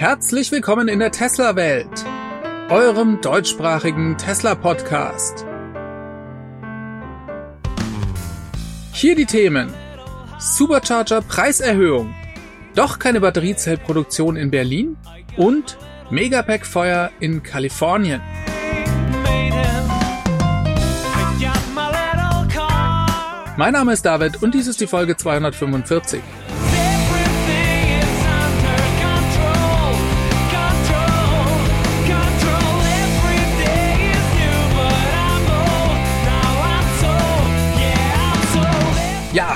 Herzlich willkommen in der Tesla-Welt, eurem deutschsprachigen Tesla-Podcast. Hier die Themen. Supercharger Preiserhöhung, doch keine Batteriezellproduktion in Berlin und Megapack-Feuer in Kalifornien. Mein Name ist David und dies ist die Folge 245.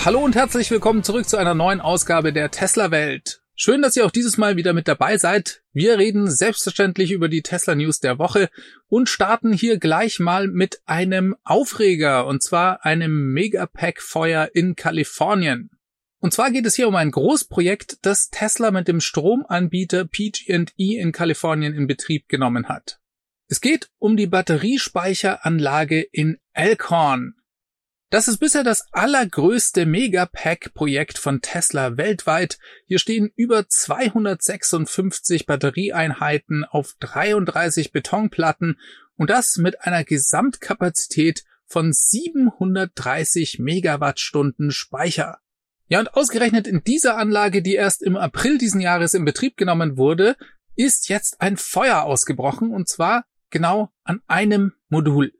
hallo und herzlich willkommen zurück zu einer neuen Ausgabe der Tesla Welt. Schön, dass ihr auch dieses Mal wieder mit dabei seid. Wir reden selbstverständlich über die Tesla News der Woche und starten hier gleich mal mit einem Aufreger und zwar einem Megapack Feuer in Kalifornien. Und zwar geht es hier um ein Großprojekt, das Tesla mit dem Stromanbieter PG&E in Kalifornien in Betrieb genommen hat. Es geht um die Batteriespeicheranlage in Elkhorn. Das ist bisher das allergrößte Megapack-Projekt von Tesla weltweit. Hier stehen über 256 Batterieeinheiten auf 33 Betonplatten und das mit einer Gesamtkapazität von 730 Megawattstunden Speicher. Ja, und ausgerechnet in dieser Anlage, die erst im April diesen Jahres in Betrieb genommen wurde, ist jetzt ein Feuer ausgebrochen und zwar genau an einem Modul.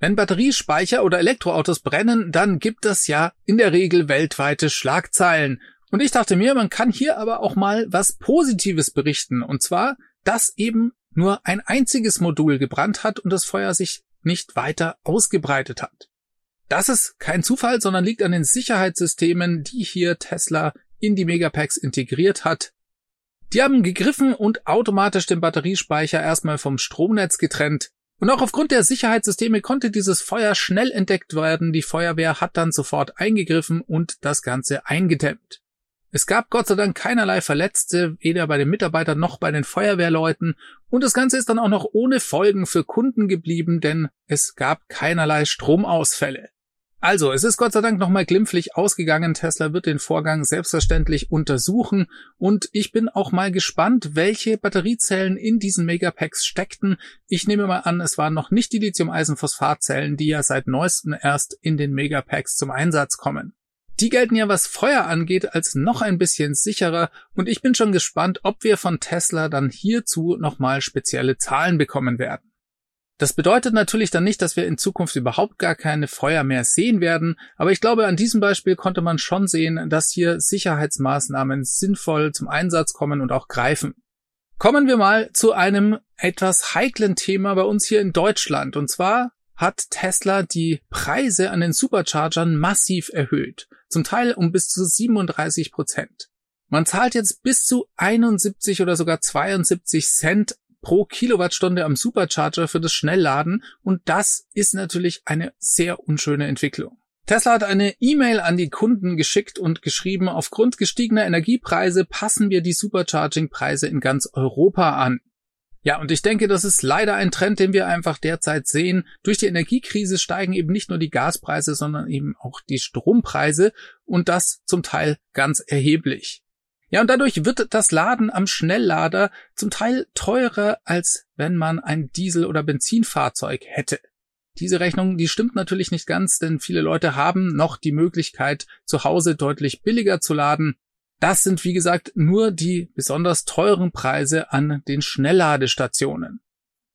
Wenn Batteriespeicher oder Elektroautos brennen, dann gibt es ja in der Regel weltweite Schlagzeilen. Und ich dachte mir, man kann hier aber auch mal was Positives berichten. Und zwar, dass eben nur ein einziges Modul gebrannt hat und das Feuer sich nicht weiter ausgebreitet hat. Das ist kein Zufall, sondern liegt an den Sicherheitssystemen, die hier Tesla in die Megapacks integriert hat. Die haben gegriffen und automatisch den Batteriespeicher erstmal vom Stromnetz getrennt. Und auch aufgrund der Sicherheitssysteme konnte dieses Feuer schnell entdeckt werden. Die Feuerwehr hat dann sofort eingegriffen und das Ganze eingedämmt. Es gab Gott sei Dank keinerlei Verletzte, weder bei den Mitarbeitern noch bei den Feuerwehrleuten, und das Ganze ist dann auch noch ohne Folgen für Kunden geblieben, denn es gab keinerlei Stromausfälle. Also, es ist Gott sei Dank nochmal glimpflich ausgegangen. Tesla wird den Vorgang selbstverständlich untersuchen und ich bin auch mal gespannt, welche Batteriezellen in diesen Megapacks steckten. Ich nehme mal an, es waren noch nicht die Lithium-Eisenphosphat-Zellen, die ja seit neuestem erst in den Megapacks zum Einsatz kommen. Die gelten ja, was Feuer angeht, als noch ein bisschen sicherer und ich bin schon gespannt, ob wir von Tesla dann hierzu nochmal spezielle Zahlen bekommen werden. Das bedeutet natürlich dann nicht, dass wir in Zukunft überhaupt gar keine Feuer mehr sehen werden, aber ich glaube, an diesem Beispiel konnte man schon sehen, dass hier Sicherheitsmaßnahmen sinnvoll zum Einsatz kommen und auch greifen. Kommen wir mal zu einem etwas heiklen Thema bei uns hier in Deutschland. Und zwar hat Tesla die Preise an den Superchargern massiv erhöht. Zum Teil um bis zu 37 Prozent. Man zahlt jetzt bis zu 71 oder sogar 72 Cent pro Kilowattstunde am Supercharger für das Schnellladen und das ist natürlich eine sehr unschöne Entwicklung. Tesla hat eine E-Mail an die Kunden geschickt und geschrieben, aufgrund gestiegener Energiepreise passen wir die Supercharging-Preise in ganz Europa an. Ja, und ich denke, das ist leider ein Trend, den wir einfach derzeit sehen. Durch die Energiekrise steigen eben nicht nur die Gaspreise, sondern eben auch die Strompreise und das zum Teil ganz erheblich. Ja, und dadurch wird das Laden am Schnelllader zum Teil teurer, als wenn man ein Diesel- oder Benzinfahrzeug hätte. Diese Rechnung, die stimmt natürlich nicht ganz, denn viele Leute haben noch die Möglichkeit, zu Hause deutlich billiger zu laden. Das sind, wie gesagt, nur die besonders teuren Preise an den Schnellladestationen.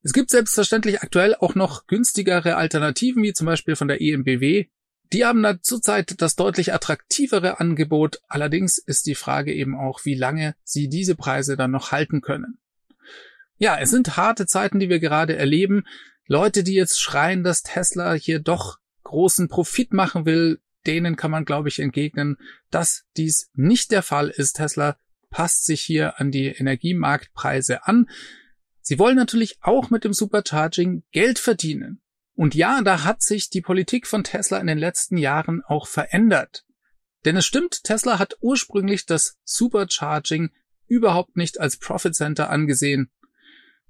Es gibt selbstverständlich aktuell auch noch günstigere Alternativen, wie zum Beispiel von der EMBW, die haben da zurzeit das deutlich attraktivere Angebot. Allerdings ist die Frage eben auch, wie lange sie diese Preise dann noch halten können. Ja, es sind harte Zeiten, die wir gerade erleben. Leute, die jetzt schreien, dass Tesla hier doch großen Profit machen will, denen kann man, glaube ich, entgegnen, dass dies nicht der Fall ist. Tesla passt sich hier an die Energiemarktpreise an. Sie wollen natürlich auch mit dem Supercharging Geld verdienen. Und ja, da hat sich die Politik von Tesla in den letzten Jahren auch verändert. Denn es stimmt, Tesla hat ursprünglich das Supercharging überhaupt nicht als Profit Center angesehen.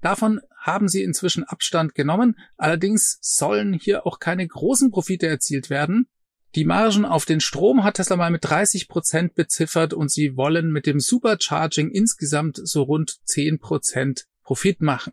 Davon haben sie inzwischen Abstand genommen, allerdings sollen hier auch keine großen Profite erzielt werden. Die Margen auf den Strom hat Tesla mal mit 30 Prozent beziffert und sie wollen mit dem Supercharging insgesamt so rund 10 Prozent Profit machen.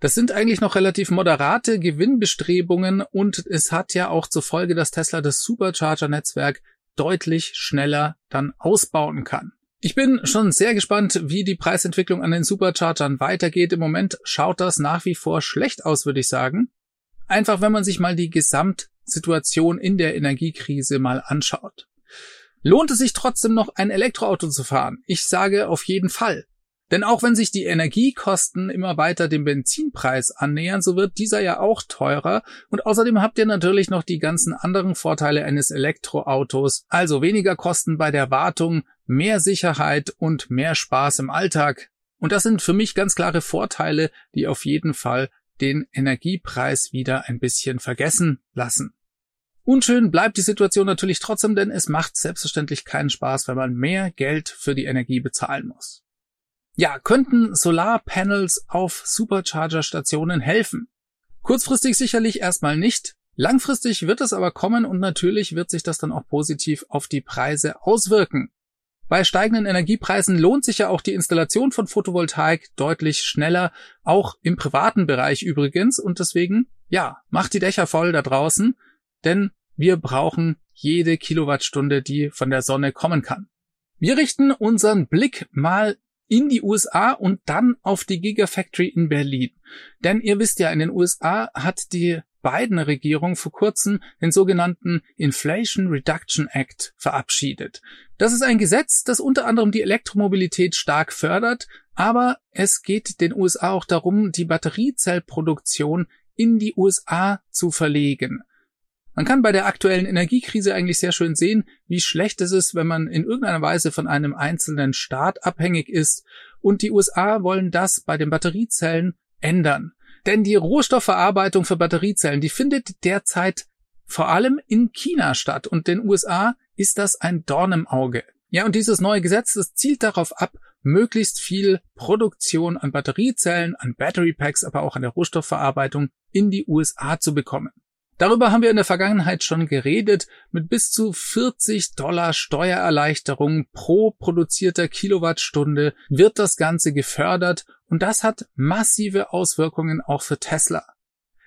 Das sind eigentlich noch relativ moderate Gewinnbestrebungen und es hat ja auch zur Folge, dass Tesla das Supercharger-Netzwerk deutlich schneller dann ausbauen kann. Ich bin schon sehr gespannt, wie die Preisentwicklung an den Superchargern weitergeht. Im Moment schaut das nach wie vor schlecht aus, würde ich sagen. Einfach wenn man sich mal die Gesamtsituation in der Energiekrise mal anschaut. Lohnt es sich trotzdem noch ein Elektroauto zu fahren? Ich sage auf jeden Fall. Denn auch wenn sich die Energiekosten immer weiter dem Benzinpreis annähern, so wird dieser ja auch teurer. Und außerdem habt ihr natürlich noch die ganzen anderen Vorteile eines Elektroautos, also weniger Kosten bei der Wartung, mehr Sicherheit und mehr Spaß im Alltag. Und das sind für mich ganz klare Vorteile, die auf jeden Fall den Energiepreis wieder ein bisschen vergessen lassen. Unschön bleibt die Situation natürlich trotzdem, denn es macht selbstverständlich keinen Spaß, wenn man mehr Geld für die Energie bezahlen muss. Ja, könnten Solarpanels auf Supercharger-Stationen helfen? Kurzfristig sicherlich erstmal nicht. Langfristig wird es aber kommen und natürlich wird sich das dann auch positiv auf die Preise auswirken. Bei steigenden Energiepreisen lohnt sich ja auch die Installation von Photovoltaik deutlich schneller, auch im privaten Bereich übrigens. Und deswegen, ja, macht die Dächer voll da draußen, denn wir brauchen jede Kilowattstunde, die von der Sonne kommen kann. Wir richten unseren Blick mal in die USA und dann auf die Gigafactory in Berlin. Denn ihr wisst ja, in den USA hat die Biden-Regierung vor kurzem den sogenannten Inflation Reduction Act verabschiedet. Das ist ein Gesetz, das unter anderem die Elektromobilität stark fördert, aber es geht den USA auch darum, die Batteriezellproduktion in die USA zu verlegen. Man kann bei der aktuellen Energiekrise eigentlich sehr schön sehen, wie schlecht es ist, wenn man in irgendeiner Weise von einem einzelnen Staat abhängig ist. Und die USA wollen das bei den Batteriezellen ändern. Denn die Rohstoffverarbeitung für Batteriezellen, die findet derzeit vor allem in China statt. Und den USA ist das ein Dorn im Auge. Ja, und dieses neue Gesetz, das zielt darauf ab, möglichst viel Produktion an Batteriezellen, an Battery Packs, aber auch an der Rohstoffverarbeitung in die USA zu bekommen. Darüber haben wir in der Vergangenheit schon geredet. Mit bis zu 40 Dollar Steuererleichterung pro produzierter Kilowattstunde wird das Ganze gefördert und das hat massive Auswirkungen auch für Tesla.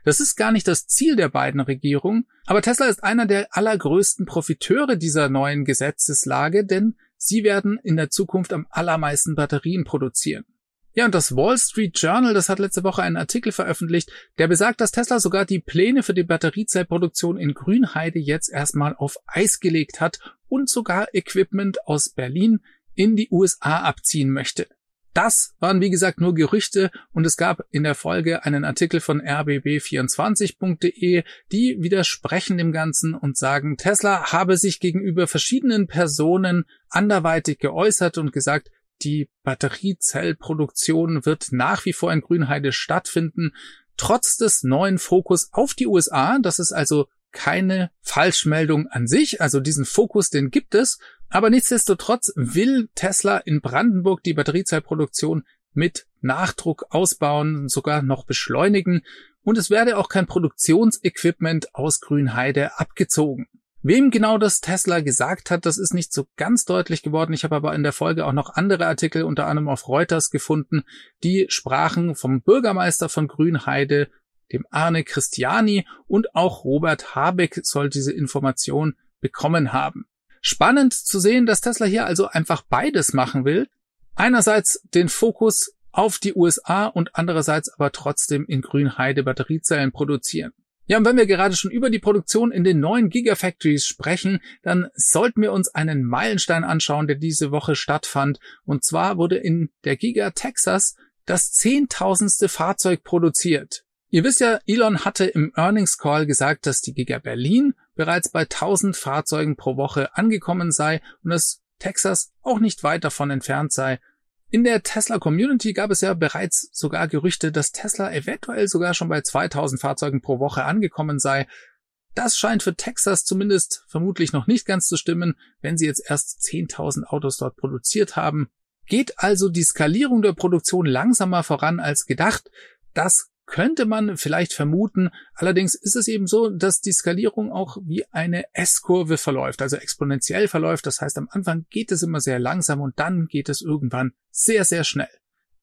Das ist gar nicht das Ziel der beiden Regierungen, aber Tesla ist einer der allergrößten Profiteure dieser neuen Gesetzeslage, denn sie werden in der Zukunft am allermeisten Batterien produzieren. Ja, und das Wall Street Journal, das hat letzte Woche einen Artikel veröffentlicht, der besagt, dass Tesla sogar die Pläne für die Batteriezellproduktion in Grünheide jetzt erstmal auf Eis gelegt hat und sogar Equipment aus Berlin in die USA abziehen möchte. Das waren wie gesagt nur Gerüchte und es gab in der Folge einen Artikel von rbb24.de, die widersprechen dem Ganzen und sagen, Tesla habe sich gegenüber verschiedenen Personen anderweitig geäußert und gesagt, die Batteriezellproduktion wird nach wie vor in Grünheide stattfinden, trotz des neuen Fokus auf die USA. Das ist also keine Falschmeldung an sich. Also diesen Fokus, den gibt es. Aber nichtsdestotrotz will Tesla in Brandenburg die Batteriezellproduktion mit Nachdruck ausbauen, sogar noch beschleunigen. Und es werde auch kein Produktionsequipment aus Grünheide abgezogen. Wem genau das Tesla gesagt hat, das ist nicht so ganz deutlich geworden. Ich habe aber in der Folge auch noch andere Artikel, unter anderem auf Reuters, gefunden, die sprachen vom Bürgermeister von Grünheide, dem Arne Christiani und auch Robert Habeck soll diese Information bekommen haben. Spannend zu sehen, dass Tesla hier also einfach beides machen will. Einerseits den Fokus auf die USA und andererseits aber trotzdem in Grünheide Batteriezellen produzieren. Ja, und wenn wir gerade schon über die Produktion in den neuen Gigafactories sprechen, dann sollten wir uns einen Meilenstein anschauen, der diese Woche stattfand. Und zwar wurde in der Giga Texas das zehntausendste Fahrzeug produziert. Ihr wisst ja, Elon hatte im Earnings Call gesagt, dass die Giga Berlin bereits bei 1000 Fahrzeugen pro Woche angekommen sei und dass Texas auch nicht weit davon entfernt sei. In der Tesla Community gab es ja bereits sogar Gerüchte, dass Tesla eventuell sogar schon bei 2000 Fahrzeugen pro Woche angekommen sei. Das scheint für Texas zumindest vermutlich noch nicht ganz zu stimmen, wenn sie jetzt erst 10.000 Autos dort produziert haben. Geht also die Skalierung der Produktion langsamer voran als gedacht? Das könnte man vielleicht vermuten. Allerdings ist es eben so, dass die Skalierung auch wie eine S-Kurve verläuft, also exponentiell verläuft. Das heißt, am Anfang geht es immer sehr langsam und dann geht es irgendwann sehr, sehr schnell.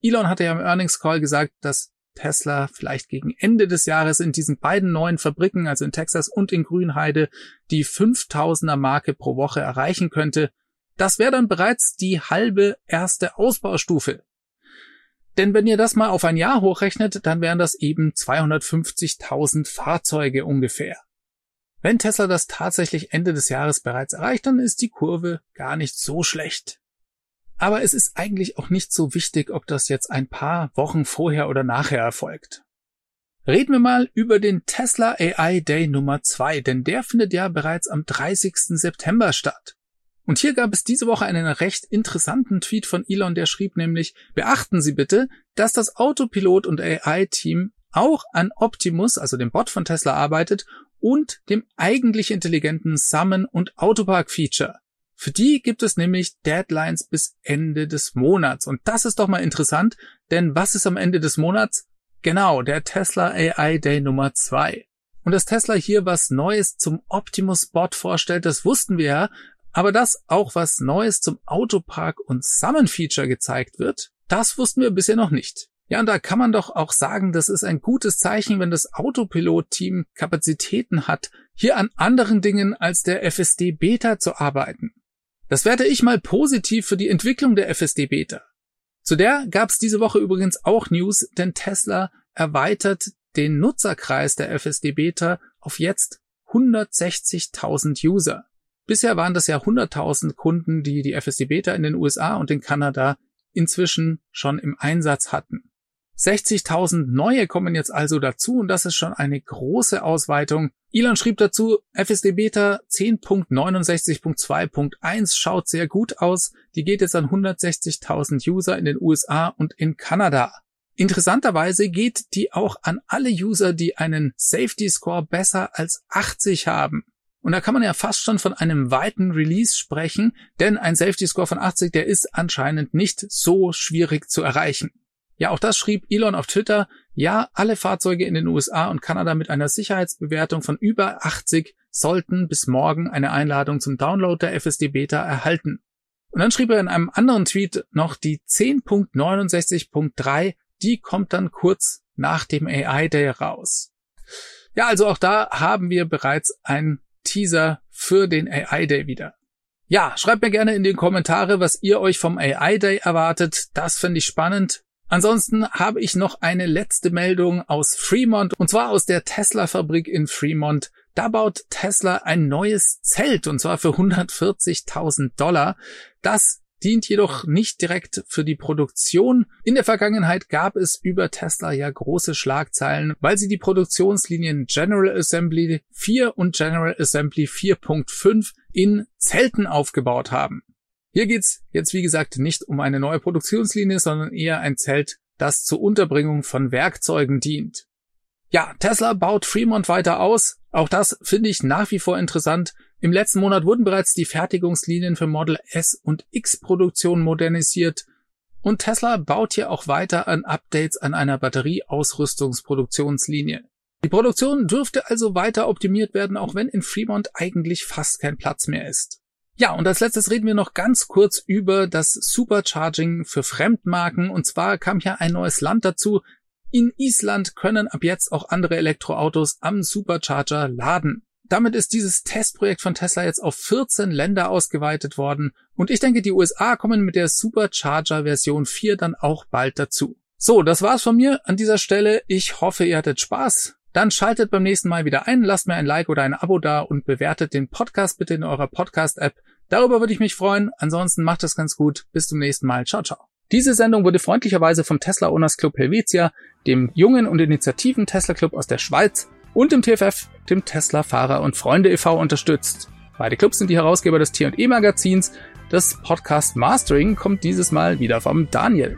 Elon hatte ja im Earnings Call gesagt, dass Tesla vielleicht gegen Ende des Jahres in diesen beiden neuen Fabriken, also in Texas und in Grünheide, die 5000er Marke pro Woche erreichen könnte. Das wäre dann bereits die halbe erste Ausbaustufe. Denn wenn ihr das mal auf ein Jahr hochrechnet, dann wären das eben 250.000 Fahrzeuge ungefähr. Wenn Tesla das tatsächlich Ende des Jahres bereits erreicht, dann ist die Kurve gar nicht so schlecht. Aber es ist eigentlich auch nicht so wichtig, ob das jetzt ein paar Wochen vorher oder nachher erfolgt. Reden wir mal über den Tesla AI Day Nummer 2, denn der findet ja bereits am 30. September statt. Und hier gab es diese Woche einen recht interessanten Tweet von Elon, der schrieb nämlich, beachten Sie bitte, dass das Autopilot und AI-Team auch an Optimus, also dem Bot von Tesla, arbeitet und dem eigentlich intelligenten Summon und Autopark Feature. Für die gibt es nämlich Deadlines bis Ende des Monats. Und das ist doch mal interessant, denn was ist am Ende des Monats? Genau, der Tesla AI Day Nummer 2. Und dass Tesla hier was Neues zum Optimus Bot vorstellt, das wussten wir ja, aber dass auch was Neues zum Autopark und Summon Feature gezeigt wird, das wussten wir bisher noch nicht. Ja, und da kann man doch auch sagen, das ist ein gutes Zeichen, wenn das Autopilot-Team Kapazitäten hat, hier an anderen Dingen als der FSD Beta zu arbeiten. Das werte ich mal positiv für die Entwicklung der FSD Beta. Zu der gab es diese Woche übrigens auch News, denn Tesla erweitert den Nutzerkreis der FSD Beta auf jetzt 160.000 User. Bisher waren das ja 100.000 Kunden, die die FSD Beta in den USA und in Kanada inzwischen schon im Einsatz hatten. 60.000 neue kommen jetzt also dazu und das ist schon eine große Ausweitung. Elon schrieb dazu, FSD Beta 10.69.2.1 schaut sehr gut aus. Die geht jetzt an 160.000 User in den USA und in Kanada. Interessanterweise geht die auch an alle User, die einen Safety Score besser als 80 haben. Und da kann man ja fast schon von einem weiten Release sprechen, denn ein Safety Score von 80, der ist anscheinend nicht so schwierig zu erreichen. Ja, auch das schrieb Elon auf Twitter. Ja, alle Fahrzeuge in den USA und Kanada mit einer Sicherheitsbewertung von über 80 sollten bis morgen eine Einladung zum Download der FSD Beta erhalten. Und dann schrieb er in einem anderen Tweet noch die 10.69.3, die kommt dann kurz nach dem AI Day raus. Ja, also auch da haben wir bereits ein Teaser für den AI Day wieder. Ja, schreibt mir gerne in die Kommentare, was ihr euch vom AI Day erwartet. Das finde ich spannend. Ansonsten habe ich noch eine letzte Meldung aus Fremont und zwar aus der Tesla-Fabrik in Fremont. Da baut Tesla ein neues Zelt und zwar für 140.000 Dollar. Das dient jedoch nicht direkt für die Produktion. In der Vergangenheit gab es über Tesla ja große Schlagzeilen, weil sie die Produktionslinien General Assembly 4 und General Assembly 4.5 in Zelten aufgebaut haben. Hier geht's jetzt wie gesagt nicht um eine neue Produktionslinie, sondern eher ein Zelt, das zur Unterbringung von Werkzeugen dient. Ja, Tesla baut Fremont weiter aus. Auch das finde ich nach wie vor interessant. Im letzten Monat wurden bereits die Fertigungslinien für Model S und X Produktion modernisiert und Tesla baut hier auch weiter an Updates an einer Batterieausrüstungsproduktionslinie. Die Produktion dürfte also weiter optimiert werden, auch wenn in Fremont eigentlich fast kein Platz mehr ist. Ja, und als letztes reden wir noch ganz kurz über das Supercharging für Fremdmarken. Und zwar kam hier ein neues Land dazu. In Island können ab jetzt auch andere Elektroautos am Supercharger laden. Damit ist dieses Testprojekt von Tesla jetzt auf 14 Länder ausgeweitet worden und ich denke, die USA kommen mit der Supercharger Version 4 dann auch bald dazu. So, das war's von mir an dieser Stelle. Ich hoffe, ihr hattet Spaß. Dann schaltet beim nächsten Mal wieder ein, lasst mir ein Like oder ein Abo da und bewertet den Podcast bitte in eurer Podcast-App. Darüber würde ich mich freuen. Ansonsten macht es ganz gut. Bis zum nächsten Mal. Ciao, ciao. Diese Sendung wurde freundlicherweise vom Tesla Owners Club Helvetia, dem jungen und Initiativen Tesla Club aus der Schweiz und dem TFF, dem Tesla Fahrer und Freunde e.V. unterstützt. Beide Clubs sind die Herausgeber des T&E Magazins. Das Podcast Mastering kommt dieses Mal wieder vom Daniel.